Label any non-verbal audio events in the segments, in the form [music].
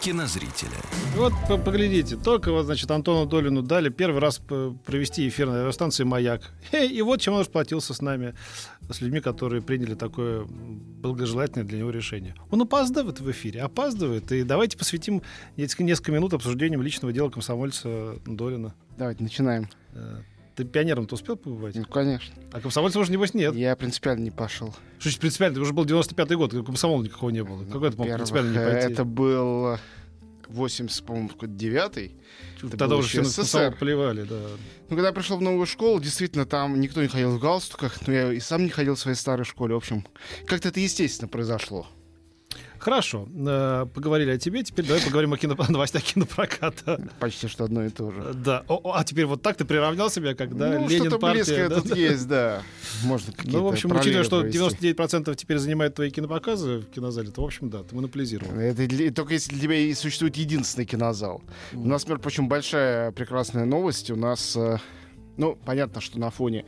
кинозрителя. Вот по- поглядите, только вот, значит, Антону Долину дали первый раз провести эфир на радиостанции «Маяк». [laughs] И вот чем он расплатился с нами, с людьми, которые приняли такое благожелательное для него решение. Он опаздывает в эфире, опаздывает. И давайте посвятим несколько, минут обсуждением личного дела комсомольца Долина. Давайте начинаем. Э, Ты пионером-то успел побывать? Ну, конечно. А комсомольца уже, небось, нет. Я принципиально не пошел. Что значит принципиально? Это уже был 95-й год, комсомола никакого не было. Какой это мог принципиально не пойти? это был 80, по-моему, какой-то девятый. это Тогда уже все на СССР. плевали, да. Ну, когда я пришел в новую школу, действительно, там никто не ходил в галстуках, но я и сам не ходил в своей старой школе. В общем, как-то это естественно произошло. Хорошо, э, поговорили о тебе, теперь давай поговорим о кино... [laughs] новостях кинопроката. Почти что одно и то же. Э, Да, О, о, а теперь вот так ты приравнял себя, когда ну, Ленин что-то партия... близкое да, тут есть, да. Можно какие-то Ну, в общем, учитывая, что провести. 99% теперь занимает твои кинопоказы в кинозале, то, в общем, да, ты монополизировал. Это для- только если для тебя и существует единственный кинозал. У нас, например, причем большая прекрасная новость. У нас, э, ну, понятно, что на фоне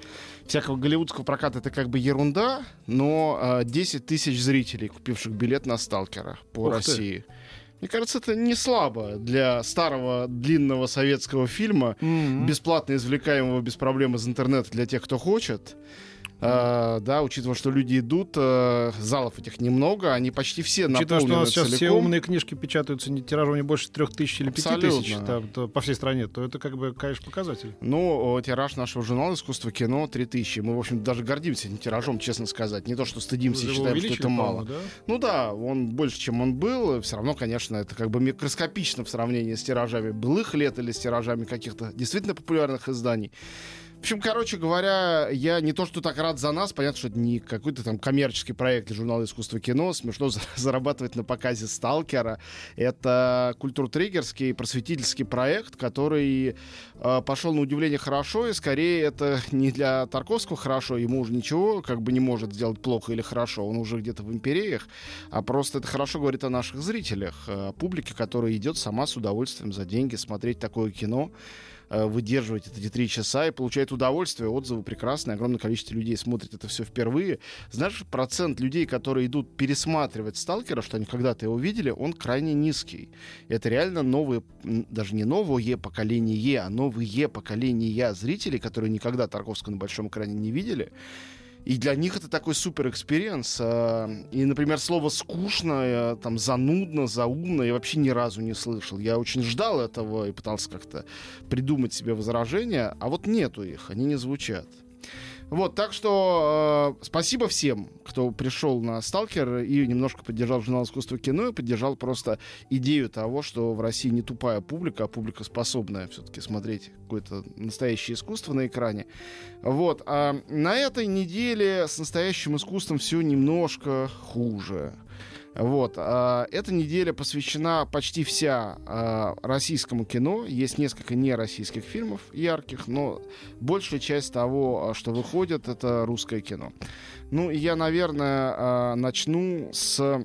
всякого голливудского проката это как бы ерунда, но э, 10 тысяч зрителей, купивших билет на «Сталкера» по Ух ты. России. Мне кажется, это не слабо для старого длинного советского фильма, Мгм. бесплатно извлекаемого без проблем из интернета для тех, кто хочет. А, да, учитывая, что люди идут, э, залов этих немного, они почти все Учитывая, что у нас сейчас все умные книжки печатаются не тиражом не больше трех тысяч или пяти тысяч там, то по всей стране, то это как бы, конечно, показатель. Ну, тираж нашего журнала «Искусство кино» 3000. Мы, в общем, даже гордимся этим тиражом, честно сказать. Не то, что стыдимся и считаем, что это мало. да? Ну да, он больше, чем он был. Все равно, конечно, это как бы микроскопично в сравнении с тиражами былых лет или с тиражами каких-то действительно популярных изданий. В общем, короче говоря, я не то, что так рад за нас, понятно, что это не какой-то там коммерческий проект для журнала «Искусство кино», смешно за- [laughs] зарабатывать на показе «Сталкера». Это культуртриггерский просветительский проект, который э, пошел на удивление хорошо, и скорее это не для Тарковского хорошо, ему уже ничего как бы не может сделать плохо или хорошо, он уже где-то в империях, а просто это хорошо говорит о наших зрителях, э, о публике, которая идет сама с удовольствием за деньги смотреть такое кино, выдерживать это эти три часа и получает удовольствие, отзывы прекрасные, огромное количество людей смотрит это все впервые. Знаешь, процент людей, которые идут пересматривать «Сталкера», что они когда-то его видели, он крайне низкий. Это реально новые, даже не новое поколение, а новые поколения зрителей, которые никогда Тарковского на большом экране не видели. И для них это такой супер experience. а, И, например, слово скучно, э, там занудно, заумно я вообще ни разу не слышал. Я очень ждал этого и пытался как-то придумать себе возражения, а вот нету их, они не звучат. Вот, так что э, спасибо всем, кто пришел на «Сталкер» и немножко поддержал журнал «Искусство кино» и поддержал просто идею того, что в России не тупая публика, а публика способная все-таки смотреть какое-то настоящее искусство на экране. Вот, а на этой неделе с настоящим искусством все немножко хуже. Вот. а, Эта неделя посвящена почти вся а, российскому кино. Есть несколько нероссийских фильмов ярких, но большая часть того, а, что выходит, это русское кино. Ну, я, наверное, начну с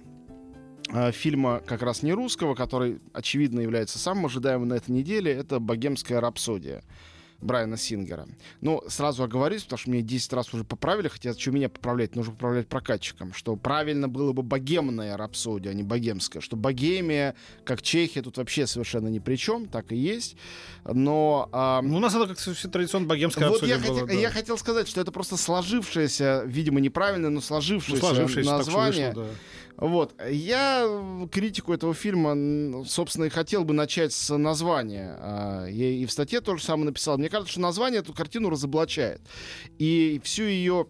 фильма как раз не русского, который, очевидно, является самым ожидаемым на этой неделе. Это «Богемская рапсодия». Брайана Сингера. Ну, сразу оговорюсь, потому что мне 10 раз уже поправили, хотя что меня поправлять, нужно поправлять прокатчикам, что правильно было бы богемная рапсодия, а не богемская, что богемия, как Чехия, тут вообще совершенно ни при чем, так и есть, но... а, Ну, у нас это как все традиционно богемская вот я, рапсодия была, хотел, да. я хотел сказать, что это просто сложившееся, видимо, неправильно, но Ну, сложившееся, сложившееся, так что название. вышло, да. Вот. Я э, критику этого фильма, собственно, и хотел бы начать с названия. А, Я и в статье тоже самое написал. Мне кажется, что название эту картину разоблачает. И всю ее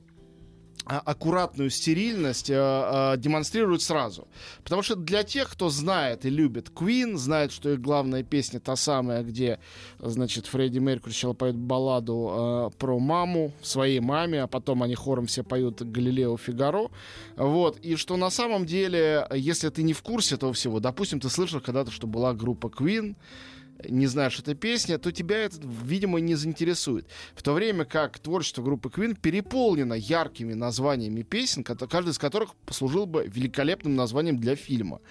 а, аккуратную стерильность а, а, демонстрирует сразу. Потому что для тех, кто знает и любит Queen, знает, что их главная песня та самая, где, значит, Фредди Меркьюри сначала поет балладу а, про маму, своей маме, а потом они хором все поют Галилео Фигаро. Вот. И что на самом деле, если ты не в курсе этого всего, допустим, ты слышал когда-то, что была группа Queen, не знаешь этой песни, то тебя это, видимо, не заинтересует. В то время как творчество группы Queen переполнено яркими названиями песен, каждый из которых послужил бы великолепным названием для фильма.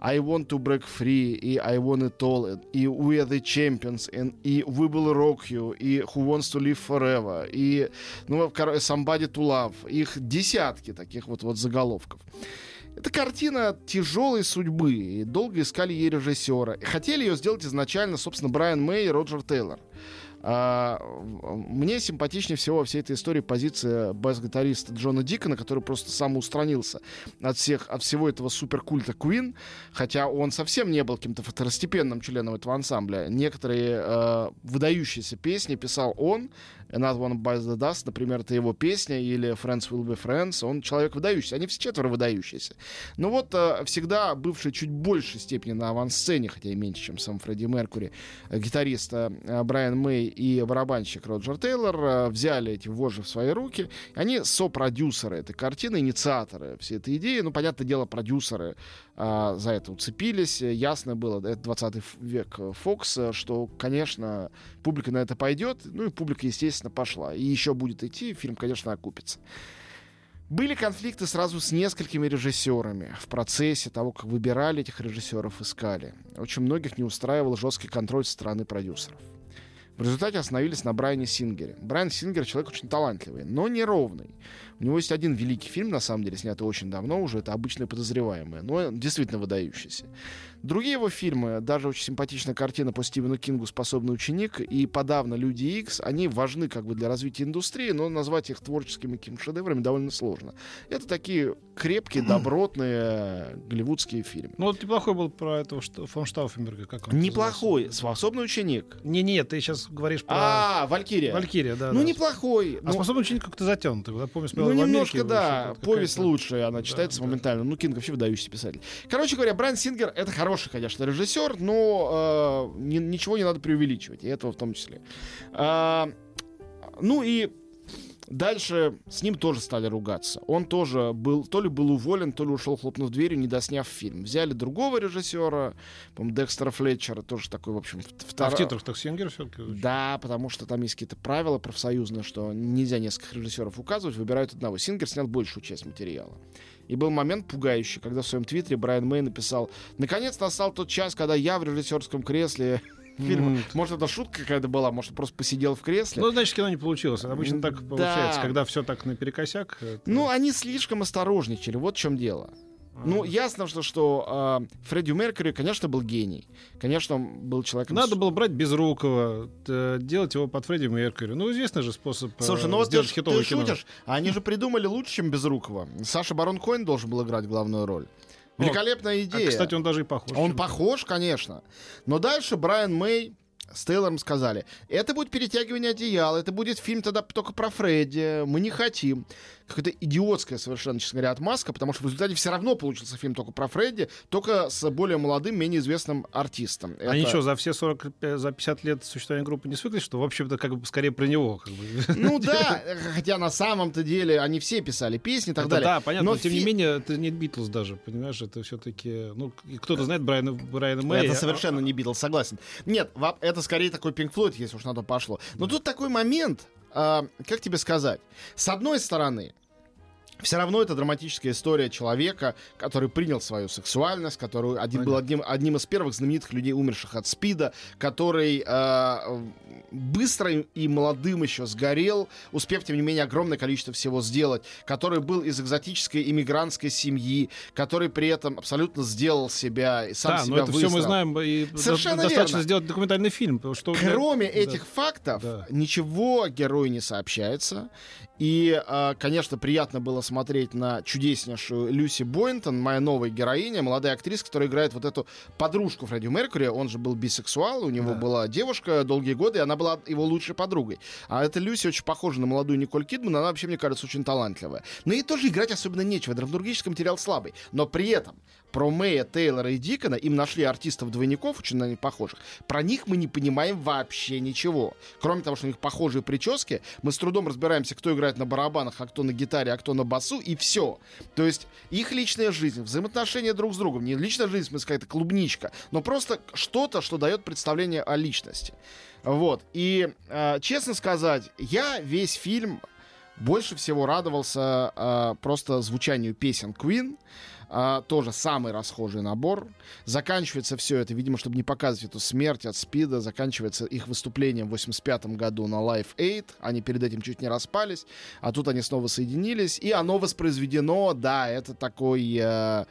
I Want to Break Free, и I Want It All, и We Are the Champions, и We Will Rock You, и Who Wants to Live Forever, и ну, Somebody to Love. Их десятки таких вот, вот заголовков. Это картина тяжелой судьбы. И долго искали ей режиссера. И хотели ее сделать изначально, собственно, Брайан Мэй и Роджер Тейлор. А, мне симпатичнее всего во всей этой истории позиция бас-гитариста Джона Дикона, который просто самоустранился от всех, от всего этого суперкульта Queen, хотя он совсем не был каким-то второстепенным членом этого ансамбля. Некоторые э, выдающиеся песни писал он, Another One Bites the Dust, например, это его песня, или Friends Will Be Friends, он человек выдающийся. Они все четверо выдающиеся. Но вот э, всегда бывший чуть большей степени на авансцене, хотя и меньше, чем сам Фредди Меркури, э, гитарист э, Брайан Мэй и барабанщик Роджер Тейлор э, взяли эти вожжи в свои руки. Они сопродюсеры этой картины, инициаторы всей этой идеи. Ну, понятное дело, продюсеры э, за это уцепились. Ясно было, это 20 век Фокс, что, конечно, публика на это пойдет. Ну и публика, естественно, пошла. И еще будет идти, фильм, конечно, окупится. Были конфликты сразу с несколькими режиссерами. В процессе того, как выбирали этих режиссеров, искали. Очень многих не устраивал жесткий контроль со стороны продюсеров. В результате остановились на Брайане Сингере. Брайан Сингер человек очень талантливый, но неровный. У него есть один великий фильм, на самом деле, снятый очень давно уже, это «Обычные подозреваемые», но действительно выдающийся. Другие его фильмы, даже очень симпатичная картина по Стивену Кингу «Способный ученик» и подавно «Люди Икс», они важны как бы для развития индустрии, но назвать их творческими какими шедеврами довольно сложно. Это такие крепкие, [clears throat] добротные голливудские фильмы. Ну вот неплохой был про этого фон Штауфенберга. Как он неплохой. «Способный ученик». Не-не, ты сейчас говоришь про... А, «Валькирия». «Валькирия», да. Ну да. неплохой. А но... «Способный ученик» как-то затянутый. Я помню, ну немножко, да. Повесть лучше, она читается да, моментально. Да. Ну Кинг вообще выдающийся писатель. Короче говоря, Брайан Сингер — это хороший, конечно, режиссер, но э, ни, ничего не надо преувеличивать, и этого в том числе. А, ну и Дальше с ним тоже стали ругаться. Он тоже был, то ли был уволен, то ли ушел, хлопнув дверью, не досняв фильм. Взяли другого режиссера, по Декстера Флетчера, тоже такой, в общем, второй. А в титрах так Сингер все-таки? Да, потому что там есть какие-то правила профсоюзные, что нельзя нескольких режиссеров указывать, выбирают одного. Сингер снял большую часть материала. И был момент пугающий, когда в своем твиттере Брайан Мэй написал «Наконец настал тот час, когда я в режиссерском кресле фильма. Mm. Может, это шутка какая-то была, может, просто посидел в кресле. Ну, значит, кино не получилось. Обычно так да. получается, когда все так наперекосяк. Это... Ну, они слишком осторожничали, вот в чем дело. Ну, ясно, что, что э, Фредди Меркьюри, конечно, был гений. Конечно, он был человеком... Надо было брать Безрукова, делать его под Фредди Меркьюри. Ну, известный же способ э, Слушай, ну вот ты, ты шутишь, они же придумали лучше, чем Безрукова. Саша Барон Коин должен был играть главную роль. Великолепная идея. А, кстати, он даже и похож. Он похож, конечно. Но дальше Брайан Мэй с Тейлором сказали, это будет перетягивание одеяла, это будет фильм тогда только про Фредди, мы не хотим какая-то идиотская совершенно, честно говоря, отмазка, потому что в результате все равно получился фильм только про Фредди, только с более молодым, менее известным артистом. А Это... ничего, за все 40, за 50 лет существования группы не свыклись, что, в общем-то, как бы скорее про него. Как бы. Ну [laughs] да, хотя на самом-то деле они все писали песни и так это далее. Да, понятно, но, но тем фи... не менее, это не Битлз даже, понимаешь, это все-таки, ну, кто-то знает Брайана, Брайана Мэя. Это совершенно не Битлз, согласен. Нет, это скорее такой Пинк Флойд, если уж на то пошло. Но тут такой момент, э, как тебе сказать? С одной стороны, все равно это драматическая история человека, который принял свою сексуальность, который один, был одним, одним из первых знаменитых людей, умерших от СПИДа, который э, быстро и молодым еще сгорел, успев, тем не менее, огромное количество всего сделать, который был из экзотической иммигрантской семьи, который при этом абсолютно сделал себя и сам да, себя но это выстроил. все мы знаем, и Совершенно достаточно верно. сделать документальный фильм. Потому что Кроме да. этих фактов, да. ничего герою не сообщается, и, а, конечно, приятно было смотреть на чудеснейшую Люси Бойнтон, моя новая героиня, молодая актриса, которая играет вот эту подружку Фредди Меркьюри. Он же был бисексуал, у него да. была девушка долгие годы, и она была его лучшей подругой. А эта Люси очень похожа на молодую Николь Кидман, она вообще, мне кажется, очень талантливая. Но ей тоже играть особенно нечего, драматургический материал слабый. Но при этом про Мэя, Тейлора и Дикона, им нашли артистов-двойников, очень на них похожих, про них мы не понимаем вообще ничего. Кроме того, что у них похожие прически, мы с трудом разбираемся, кто играет на барабанах, а кто на гитаре, а кто на басу, и все. То есть их личная жизнь, взаимоотношения друг с другом, не личная жизнь, в смысле какая-то клубничка, но просто что-то, что дает представление о личности. Вот. И, э, честно сказать, я весь фильм больше всего радовался э, просто звучанию песен Queen. А, тоже самый расхожий набор. Заканчивается все это, видимо, чтобы не показывать эту смерть от СПИДа, заканчивается их выступлением в 85 году на Life 8. Они перед этим чуть не распались, а тут они снова соединились. И оно воспроизведено, да, это такой... Э,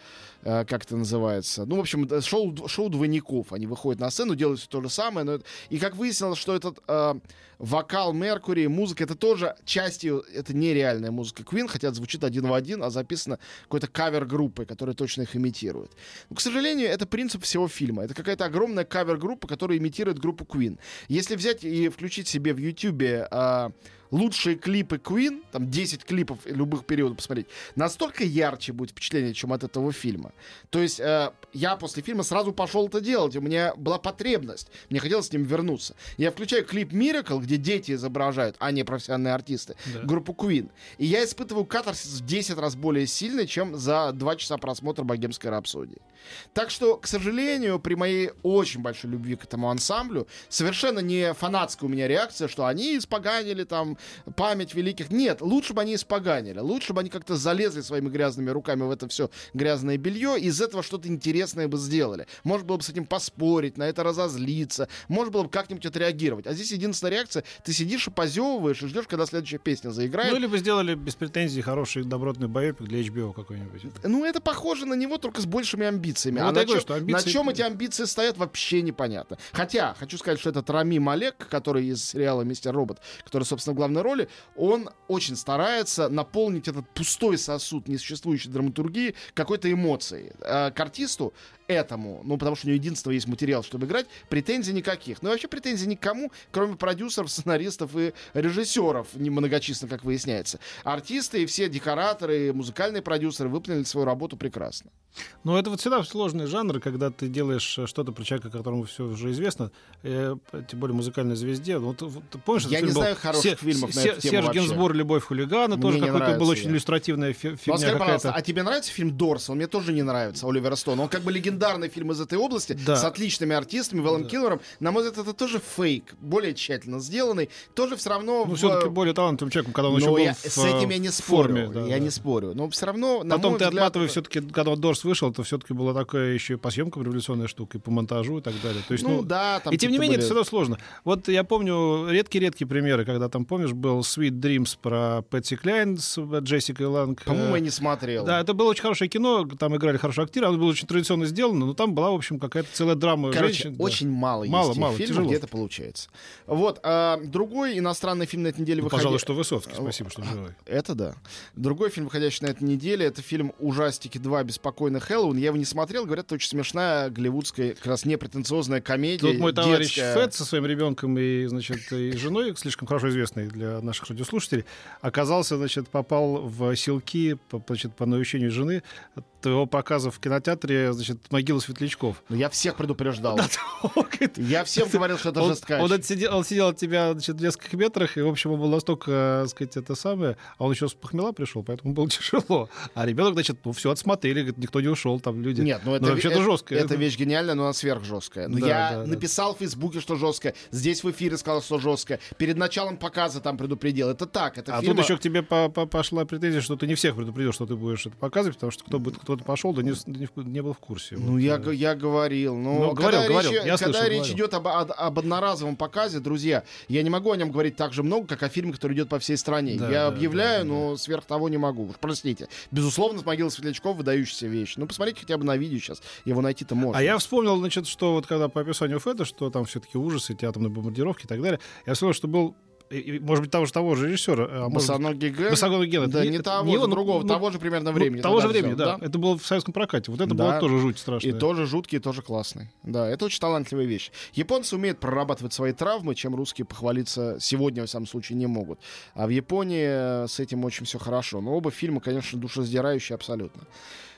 э, как это называется? Ну, в общем, шоу, шоу двойников. Они выходят на сцену, делают все то же самое. Но это... И как выяснилось, что этот э, вокал Меркури, музыка, это тоже частью, это нереальная музыка Queen, хотя звучит один в один, а записано какой-то кавер-группой, которая точно их имитирует. Но, к сожалению, это принцип всего фильма. Это какая-то огромная кавер-группа, которая имитирует группу Queen. Если взять и включить себе в YouTube э, лучшие клипы Queen, там 10 клипов любых периодов посмотреть, настолько ярче будет впечатление, чем от этого фильма. То есть э, я после фильма сразу пошел это делать, у меня была потребность, мне хотелось с ним вернуться. Я включаю клип Miracle, где дети изображают, а не профессиональные артисты, да. группу Queen, и я испытываю катарсис в 10 раз более сильный, чем за 2 часа просмотра «Богемской рапсодии». Так что, к сожалению, при моей очень большой любви к этому ансамблю, совершенно не фанатская у меня реакция, что они испоганили там память великих. Нет, лучше бы они испоганили. Лучше бы они как-то залезли своими грязными руками в это все грязное белье и из этого что-то интересное бы сделали. Может было бы с этим поспорить, на это разозлиться. Может было бы как-нибудь отреагировать. А здесь единственная реакция, ты сидишь и позевываешь и ждешь, когда следующая песня заиграет. Ну, или бы сделали без претензий хороший добротный боепик для HBO какой-нибудь. Ну, это похоже на него, только с большими амбициями. Ну, а на, чё, что амбиции... на чем эти амбиции стоят, вообще непонятно. Хотя, хочу сказать, что этот Рами Малек, который из сериала «Мистер Робот», который, собственно, главной роли, он очень старается наполнить этот пустой сосуд несуществующей драматургии какой-то эмоцией. А к артисту этому, ну, потому что у него единственного есть материал, чтобы играть, претензий никаких. Ну, и вообще претензий никому, кроме продюсеров, сценаристов и режиссеров, немногочисленно, как выясняется. Артисты и все декораторы, и музыкальные продюсеры выполнили свою работу прекрасно. Ну, это вот всегда сложный жанр, когда ты делаешь что-то про человека, которому все уже известно, э, тем более музыкальной звезде. Вот, вот, помнишь, Я не знаю хороших Се- фильмов на эту тему Серж Генсбур «Любовь хулигана» Мне тоже какой-то был очень иллюстративная фи- фигня ну, скажи, пожалуйста, а тебе нравится фильм «Дорс»? Он мне тоже не нравится, Оливера Стоуна. Он как бы легендарный легендарный фильм из этой области да. с отличными артистами, Вэллом да. Киллером. На мой взгляд, это тоже фейк, более тщательно сделанный. Тоже все равно... Ну, в... все-таки более талантливым человеком, когда он Но еще был я, в, С этим я не спорю. Форме, да, я да. не спорю. Но все равно, на Потом ты взгляд... отматывай все-таки, когда Дорс вышел, то все-таки была такая еще и по съемкам революционная штука, и по монтажу и так далее. То есть, ну, ну да, там И тем не менее, были... это все равно сложно. Вот я помню редкие-редкие примеры, когда там, помнишь, был Sweet Dreams про Пэтси Кляйн с Джессикой Ланг. По-моему, я не смотрел. Да, это было очень хорошее кино, там играли хорошие актеры, оно было очень традиционно сделано, но там была, в общем, какая-то целая драма Короче, женщин. очень да. мало, мало есть мало, фильмов, тяжело. где это получается. Вот, а, другой иностранный фильм на этой неделе ну, выходил... Пожалуй, что Высоцкий, спасибо, что живой. [laughs] Это да. Другой фильм, выходящий на этой неделе, это фильм «Ужастики 2. Беспокойный Хэллоуин». Я его не смотрел, говорят, это очень смешная голливудская, как раз непретенциозная комедия. Тут мой товарищ детская. Фэт со своим ребенком и, значит, и женой, слишком хорошо известный для наших радиослушателей, оказался, значит, попал в силки, значит, по наущению жены твоего показа в кинотеатре, значит, могила светлячков. Ну, я всех предупреждал. Я всем говорил, что это жесткач. Он, сидел, он сидел от тебя значит, в нескольких метрах, и, в общем, он был настолько, так сказать, это самое, а он еще с похмела пришел, поэтому было [laughs] тяжело. А ребенок, значит, ну, все отсмотрели, говорит, никто не ушел, там люди. Нет, ну это, ну, вообще-то жестко. Это вещь гениальная, но она сверхжесткая. Но да, я написал в Фейсбуке, что жесткая, здесь в эфире сказал, что жесткая, перед началом показа там предупредил. Это так, это А тут еще к тебе по -по пошла претензия, что ты не всех предупредил, что ты будешь это показывать, потому что кто бы кто-то пошел, да не, не, не был в курсе. Ну, вот. я, я говорил. Ну, ну говорил, когда говорил. Речь, я когда слышал, речь говорил. идет об, об, об одноразовом показе, друзья, я не могу о нем говорить так же много, как о фильме, который идет по всей стране. Да, я объявляю, да, да, но да. сверх того не могу. Уж простите. Безусловно, с могилы светлячков выдающаяся вещь. Ну, посмотрите хотя бы на видео сейчас. Его найти-то можно. А я вспомнил, значит, что вот когда по описанию Феда, что там все-таки ужасы, эти атомные бомбардировки и так далее, я вспомнил, что был и, может быть, того же того же режиссера. А Босоногий Ген? Босоногий Ген. Да, не, не того, не, же, другого, ну, того же примерно ну, времени. Того же времени, да. да. Это было в советском прокате. Вот это да. было тоже жуть страшная. И тоже жуткий, и тоже классный. Да, это очень талантливая вещь. Японцы умеют прорабатывать свои травмы, чем русские похвалиться сегодня, в самом случае, не могут. А в Японии с этим очень все хорошо. Но оба фильма, конечно, душераздирающие абсолютно.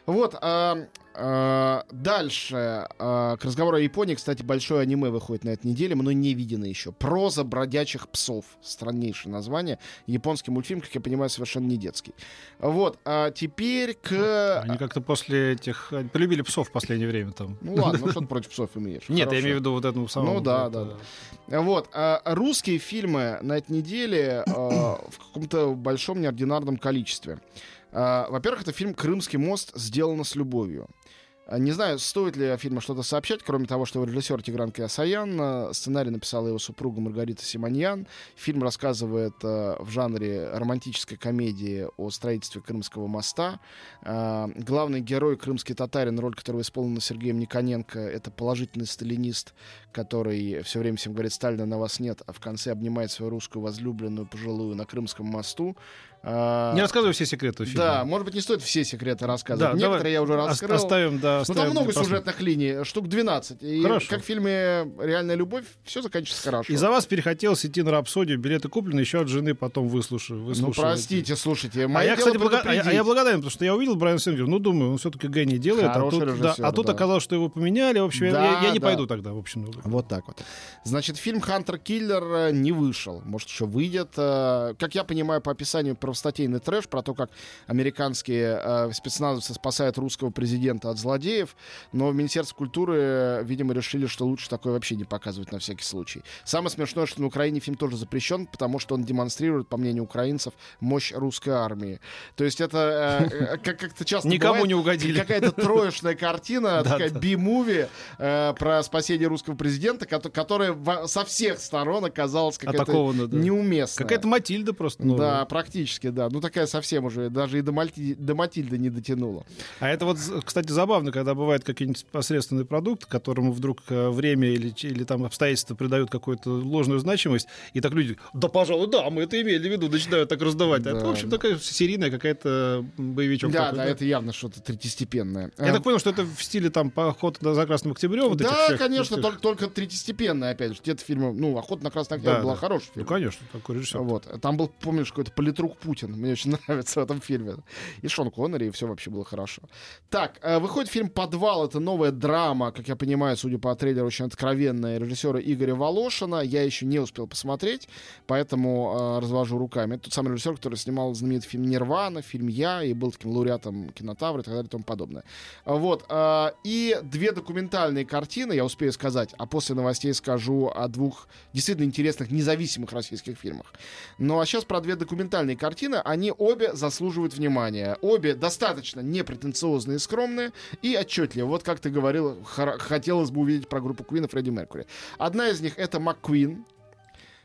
Вот, а, а, дальше. а, к разговору о Японии, кстати, большое аниме выходит на этой неделе, мной не видено еще. «Проза бродячих псов». Страннейшее название. Японский мультфильм, как я понимаю, совершенно не детский. Вот, а теперь к... Они как-то после этих... Полюбили псов в последнее время там. Ну ладно, ну [laughs] что ты против псов имеешь? Нет, я имею в виду вот эту самую... Ну да, да, э, Вот, а, русские фильмы на этой неделе а, в каком-то большом неординарном количестве. А, Во-первых, это фильм «Крымский мост. Сделано с любовью». А, Не знаю, стоит ли о фильме что-то сообщать, кроме того, что режиссер Тигран Киасаян, а, сценарий написала его супруга Маргарита Симоньян. Фильм рассказывает а, в жанре романтической комедии о строительстве Крымского моста. А, Главный герой, крымский татарин, роль которого исполнена Сергеем Никоненко, это положительный сталинист, который все время всем говорит «Сталина на вас нет», а в конце обнимает свою русскую возлюбленную пожилую на Крымском мосту. А, Не рассказывай все секреты фильма. Да, может быть, не стоит все секреты рассказывать. Да, Некоторые давай я уже раскрыл. Оставим, да, Ну, оставим там много сюжетных линий, штук 12. И Хорошо. как в фильме «Реальная любовь» все заканчивается хорошо. И за вас перехотелось идти на рапсодию, билеты куплены, еще от жены потом выслушаю. Ну, выслушиваете. простите, слушайте. А я, кстати, блага- а я- а я благодарен, потому что я увидел Брайана Сингера, ну, думаю, он все-таки гений делает, а Хороший тут, да, режиссер, а тут да. оказалось, что его поменяли, в общем, я- Да, я, я не да. пойду тогда, в общем. ну, Вот так вот. Значит, фильм «Хантер Киллер» э, не вышел. Может, еще выйдет. Э, Как я понимаю, по описанию правостатейный трэш про то, как американские э, спецназовцы спасают русского президента от злодеев. Но в Министерстве культуры, э, видимо, решили, что лучше такое вообще не показывать на всякий случай. Самое смешное, что на Украине фильм тоже запрещен, потому что он демонстрирует, по мнению украинцев, мощь русской армии. То есть это, э, э, как как-то часто [laughs] Никому бывает, не угодили. Какая-то троечная картина, [laughs] такая би-муви э, про спасение русского президента, кото- которая со всех сторон оказалась какая-то неуместная. Какая-то Матильда просто. ну, Да, практически, да. Ну, такая совсем уже, даже и до, Мальти- до Матильды не дотянула. А это вот, кстати, забавно, когда бывает какой-нибудь посредственный продукт, которому вдруг э, время или, или там обстоятельства придают какую-то ложную значимость, и так люди, да, пожалуй, да, мы это имели в виду, начинают так раздавать. А Да, это, в общем, да. такая серийная какая-то боевичок. да, такой, да, это явно что-то третьестепенное. Я Э, так понял, что это в стиле там поход за Красным Октябрем. вот да, всех- конечно, этих- только, только третьестепенное, опять же. Те фильмы, ну, «Охота на Красный Октябрь» Да, была да. хороший Ну, фильм. конечно, такой режиссер. Вот. Там был, помнишь, какой-то политрук Путин. Мне очень [laughs] нравится в этом фильме. И Шон Коннери, и все вообще было хорошо. Так, э, выходит фильм «Подвал». Это новая драма, как я понимаю, судя по трейлеру, очень откровенная, режиссера Игоря Волошина. Я еще не успел посмотреть, поэтому э, развожу руками. Это тот самый режиссер, который снимал знаменитый фильм «Нирвана», фильм «Я», и был таким лауреатом кинотавра и так далее и тому подобное. Вот. э, И две документальные картины, я успею сказать, а после новостей скажу о двух действительно интересных независимых российских фильмах. Ну а сейчас про две документальные картины. Они обе заслуживают внимания. Обе достаточно непретенциозные скромные и отчетливые. Вот как ты говорил, хотелось бы увидеть про группу Куин и Фредди Меркури. Одна из них это МакКуин.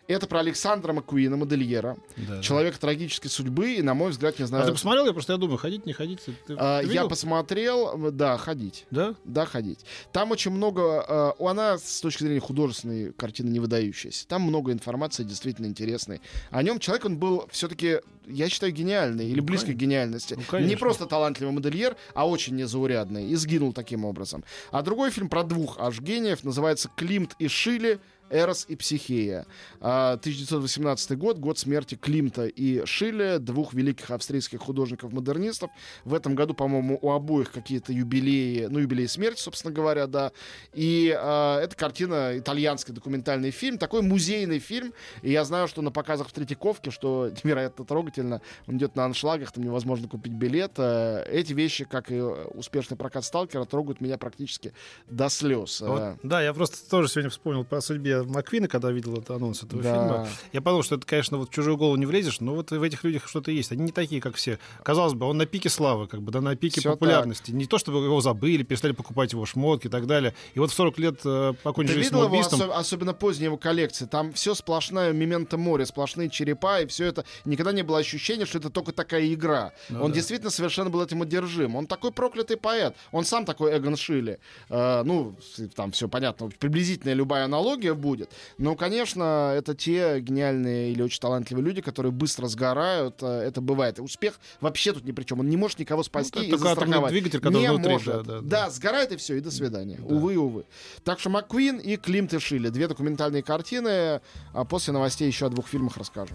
Это про Александра Маккуина, модельера. Да. Человека трагической судьбы, и, на мой взгляд, не А знаю... ты посмотрел? Я просто я думаю, ходить, не ходить. Ты- ты а, я посмотрел, да, ходить. Да? Да, ходить. Там очень много... э, она с точки зрения художественной картины не выдающаяся. Там много информации действительно интересной. О нем человек, он был все-таки, я считаю, гениальный или Ну, близко к конечно. гениальности. Ну, конечно. не просто талантливый модельер, а очень незаурядный. И сгинул таким образом. А другой фильм про двух аж гениев называется «Климт и Шили. Эрос и Психея. А, 1918 год, год смерти Климта и Шилля, двух великих австрийских художников-модернистов. В этом году, по-моему, у обоих какие-то юбилеи, ну, юбилей смерти, собственно говоря, да. И а, эта картина, итальянский документальный фильм, такой музейный фильм. И я знаю, что на показах в Третьяковке, что [laughs] невероятно трогательно, он идет на аншлагах, там невозможно купить билет. А, Эти вещи, как и успешный прокат Сталкера, трогают меня практически до слез. А вот, А, да, я просто тоже сегодня вспомнил по судьбе Маквина, когда видел этот анонс этого Да. фильма. Я подумал, что это, конечно, вот в чужую голову не влезешь, но вот в этих людях что-то есть. Они не такие, как все. Казалось бы, он на пике славы, как бы, да, на пике Всё популярности. Не то, чтобы его забыли, перестали покупать его шмотки и так далее. И вот в 40 лет э, покончили Ты видел его, самоубийством. осо- особенно поздние его коллекции? Там все сплошная мемента море, сплошные черепа, и все это. Никогда не было ощущения, что это только такая игра. Ну он да. действительно совершенно был этим одержим. Он такой проклятый поэт. Он сам такой Эгон Шилли. Э, ну, там все понятно, приблизительная любая аналогия будет. Но, конечно, это те гениальные или очень талантливые люди, которые быстро сгорают. Э, Это бывает. Успех вообще тут ни при чем. Он не может никого спасти это и застраховать. двигатель, который не внутри, может. да, да, да, да. сгорает и все, и до свидания. Да. Увы, увы. Так что МакКуин и Климт и Шилли. Две документальные картины. А после новостей еще о двух фильмах расскажу.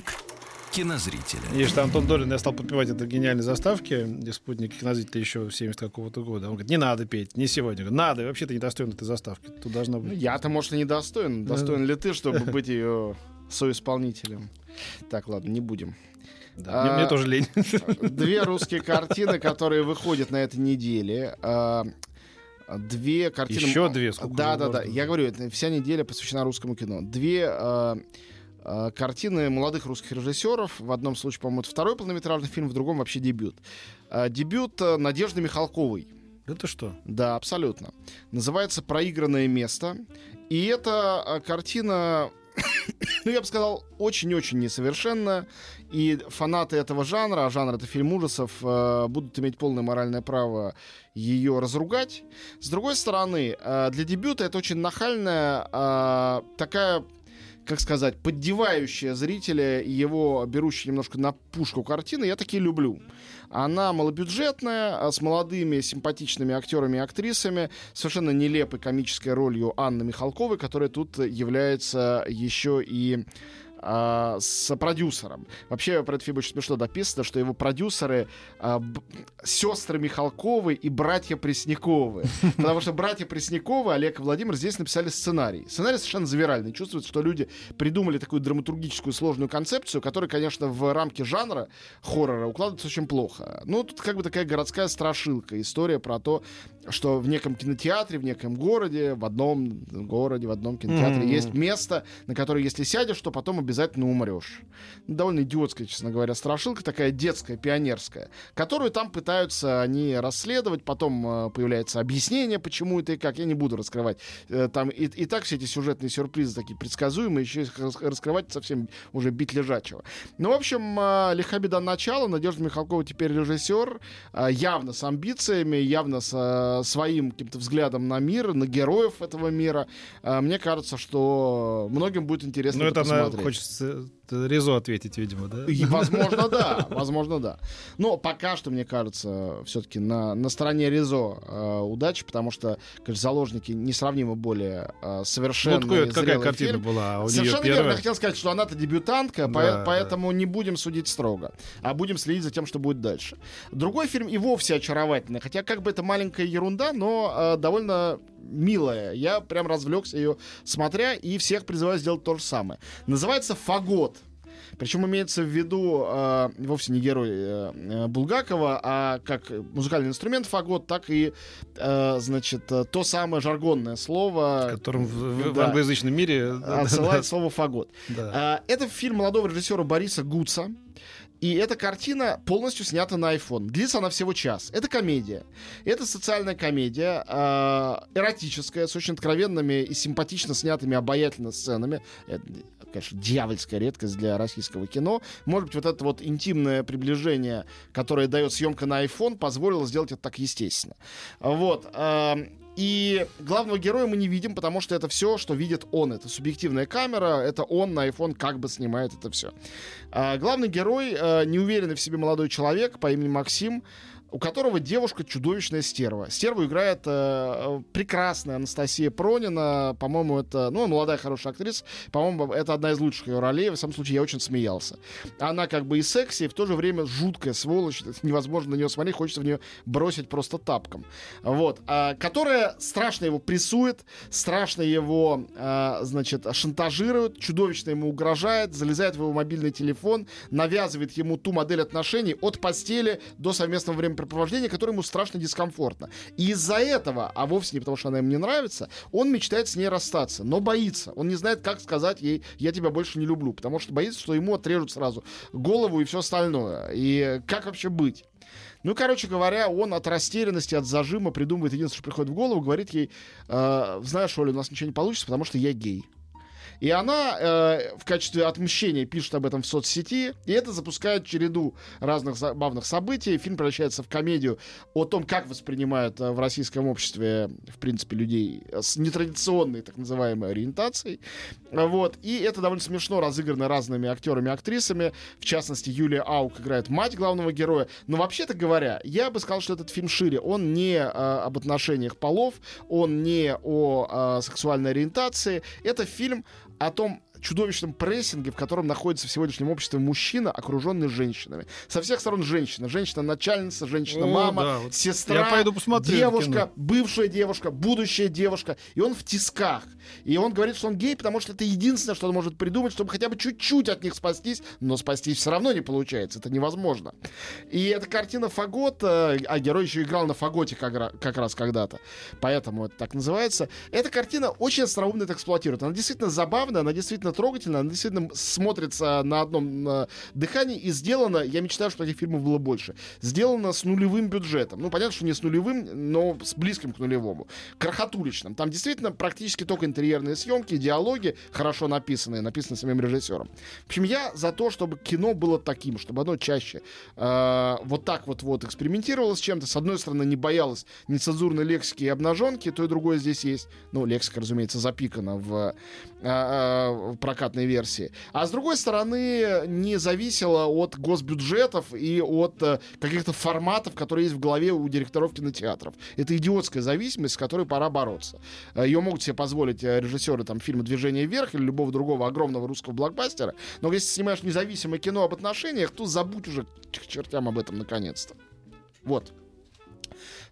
Спутник кинозрителя. И что Антон Долин, я стал подпевать это гениальной заставки, где спутник кинозрителя еще в 70 какого-то года. Он говорит, не надо петь, не сегодня. Говорю, надо, и вообще ты не достоин этой заставки. Тут должна Ну, быть. я-то, может, и не достоин. Ли ты, чтобы [laughs] быть ее соисполнителем? Так, ладно, не будем. Да, мне, мне А, тоже лень. [laughs] Две русские картины, которые выходят на этой неделе. А, Две картины... Еще две? Сколько Да, да, да. Я говорю, это вся неделя посвящена русскому кино. Две а, а, картины молодых русских режиссеров. В одном случае, по-моему, это второй полнометражный фильм, в другом вообще дебют. А, Дебют а, Надежды Михалковой. Это что? Да, абсолютно. Называется «Проигранное место». И это картина, [coughs] ну, я бы сказал, очень-очень несовершенная. И фанаты этого жанра, а жанр это фильм ужасов, э, будут иметь полное моральное право ее разругать. С другой стороны, э, для дебюта это очень нахальная э, такая как сказать, поддевающая зрителя его берущая немножко на пушку картины, я такие люблю. Она малобюджетная, а с молодыми симпатичными актерами и актрисами, совершенно нелепой комической ролью Анны Михалковой, которая тут является еще и а, с продюсером. Вообще про этот фильм очень смешно дописано, что его продюсеры а, б- сестры Михалковы и братья Пресняковы. [laughs] Потому что братья Пресняковы, Олег и Владимир, здесь написали сценарий. Сценарий совершенно завиральный. Чувствуется, что люди придумали такую драматургическую сложную концепцию, которая, конечно, в рамки жанра хоррора укладывается очень плохо. Ну, тут как бы такая городская страшилка. История про то, что в неком кинотеатре, в неком городе, в одном городе, в одном кинотеатре Мгм. есть место, на которое, если сядешь, то потом обязательно умрешь. Довольно идиотская, честно говоря, страшилка, такая детская, пионерская, которую там пытаются они расследовать, потом э, появляется объяснение, почему это и как. Я не буду раскрывать. Э, там и, и так все эти сюжетные сюрпризы такие предсказуемые, еще их рас- раскрывать совсем уже бить лежачего. Ну, в общем, э, лиха беда начала. Надежда Михалкова теперь режиссер, э, явно с амбициями, явно с э, своим каким-то взглядом на мир, на героев этого мира. Э, мне кажется, что многим будет интересно Ну, это это она посмотреть. хочется э, Резо ответить, видимо, да? И, возможно, да. [laughs] Возможно, да. Но пока что, мне кажется, все-таки на, на стороне Резо э, удачи, потому что, конечно, заложники несравнимо более э, Ну, совершенные, такой- это какая картина фильм. была? А у нее Совершенно верно. Я хотел сказать, что она-то дебютантка, Да, по- да. поэтому не будем судить строго, а будем следить за тем, что будет дальше. Другой фильм и вовсе очаровательный, хотя как бы это маленькая ерунда, но э, довольно милая. Я прям развлекся ее смотря и всех призываю сделать то же самое. Называется «Фагот». Причем имеется в виду э, вовсе не герой э, э, Булгакова, а как музыкальный инструмент фагот, так и, э, значит, э, то самое жаргонное слово, которым в, в- в Да. англоязычном мире... отсылает слово фагот. Да. А, Это фильм молодого режиссера Бориса Гуца. И эта картина полностью снята на iPhone. Длится она всего час. Это комедия. Это социальная комедия, э, эротическая, с очень откровенными и симпатично снятыми обаятельно сценами. Конечно, дьявольская редкость для российского кино. Может быть, вот это вот интимное приближение, которое дает съемка на iPhone, позволило сделать это так естественно. Вот. эм, и главного героя мы не видим, потому что это все, что видит он. Это субъективная камера, это он на iPhone как бы снимает это все. А, главный герой э, неуверенный в себе молодой человек по имени Максим, у которого девушка чудовищная стерва. Стерву играет э, прекрасная Анастасия Пронина. По-моему, это, ну, молодая хорошая актриса. По-моему, это одна из лучших ее ролей. В самом случае, я очень смеялся. Она как бы и секси, и в то же время жуткая сволочь. Невозможно на нее смотреть, хочется в нее бросить просто тапком. Вот. А, которая страшно его прессует, страшно его, а, значит, шантажирует, чудовищно ему угрожает, залезает в его мобильный телефон, навязывает ему ту модель отношений от постели до совместного времяпрепровождения, которое ему страшно дискомфортно. И из-за этого, а вовсе не потому, что она ему не нравится, он мечтает с ней расстаться, но боится. Он не знает, как сказать ей, я тебя больше не люблю, потому что боится, что ему отрежут сразу голову и все остальное. И как вообще быть? Ну, короче говоря, он от растерянности, от зажима придумывает единственное, что приходит в голову, говорит ей, «Э, знаешь, Оля, у нас ничего не получится, потому что я гей. И она э, в качестве отмщения пишет об этом в соцсети, и это запускает череду разных забавных событий. Фильм превращается в комедию о том, как воспринимают э, в российском обществе, в принципе, людей с нетрадиционной так называемой ориентацией. Вот. И это довольно смешно разыграно разными актерами и актрисами. В частности, Юлия Аук играет мать главного героя. Но вообще-то говоря, я бы сказал, что этот фильм шире. Он не э, об отношениях полов, он не о э, сексуальной ориентации. Это фильм о том, чудовищном прессинге, в котором находится в сегодняшнем обществе мужчина, окруженный женщинами. Со всех сторон женщина. Женщина-начальница, женщина-мама, да, вот сестра, я пойду посмотрю девушка, бывшая девушка, будущая девушка. И он в тисках. И он говорит, что он гей, потому что это единственное, что он может придумать, чтобы хотя бы чуть-чуть от них спастись, но спастись все равно не получается. Это невозможно. И эта картина «Фагот», э, а герой еще играл на «Фаготе» как, как раз когда-то, поэтому это так называется. Эта картина очень остроумно это эксплуатирует. Она действительно забавная, она действительно трогательная, она действительно смотрится на одном дыхании и сделана, я мечтаю, что этих фильмов было больше, сделана с нулевым бюджетом. Ну, понятно, что не с нулевым, но с близким к нулевому. Крохотуличным. Там действительно практически только интерьерные съемки, диалоги хорошо написанные, написанные самим режиссером. В общем, я за то, чтобы кино было таким, чтобы оно чаще э, вот так вот вот экспериментировало с чем-то. С одной стороны, не боялось нецензурной лексики и обнаженки, то и другое здесь есть. Ну, лексика, разумеется, запикана в, э, э, прокатной версии. А с другой стороны, не зависело от госбюджетов и от э, каких-то форматов, которые есть в голове у директоров кинотеатров. Это идиотская зависимость, с которой пора бороться. Э, Ее могут себе позволить э, режиссеры там, фильма «Движение вверх» или любого другого огромного русского блокбастера. Но если снимаешь независимое кино об отношениях, то забудь уже к чертям об этом наконец-то. Вот.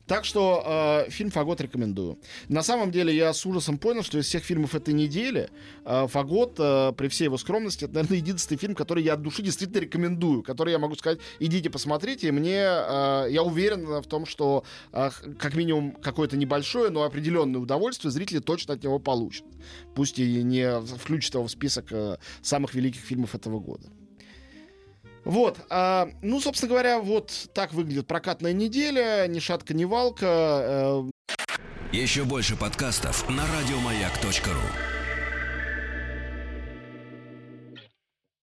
Так что э, фильм «Фагот» рекомендую. На самом деле я с ужасом понял, что из всех фильмов этой недели э, «Фагот», э, при всей его скромности, это, наверное, единственный фильм, который я от души действительно рекомендую, который я могу сказать, идите посмотрите, и мне, э, я уверен в том, что э, как минимум какое-то небольшое, но определенное удовольствие зрители точно от него получат. Пусть и не включат его в список э, самых великих фильмов этого года. Вот, а, ну, собственно говоря, вот так выглядит прокатная неделя, ни шатка, ни валка. э, Еще больше подкастов на радиомаяк.ру.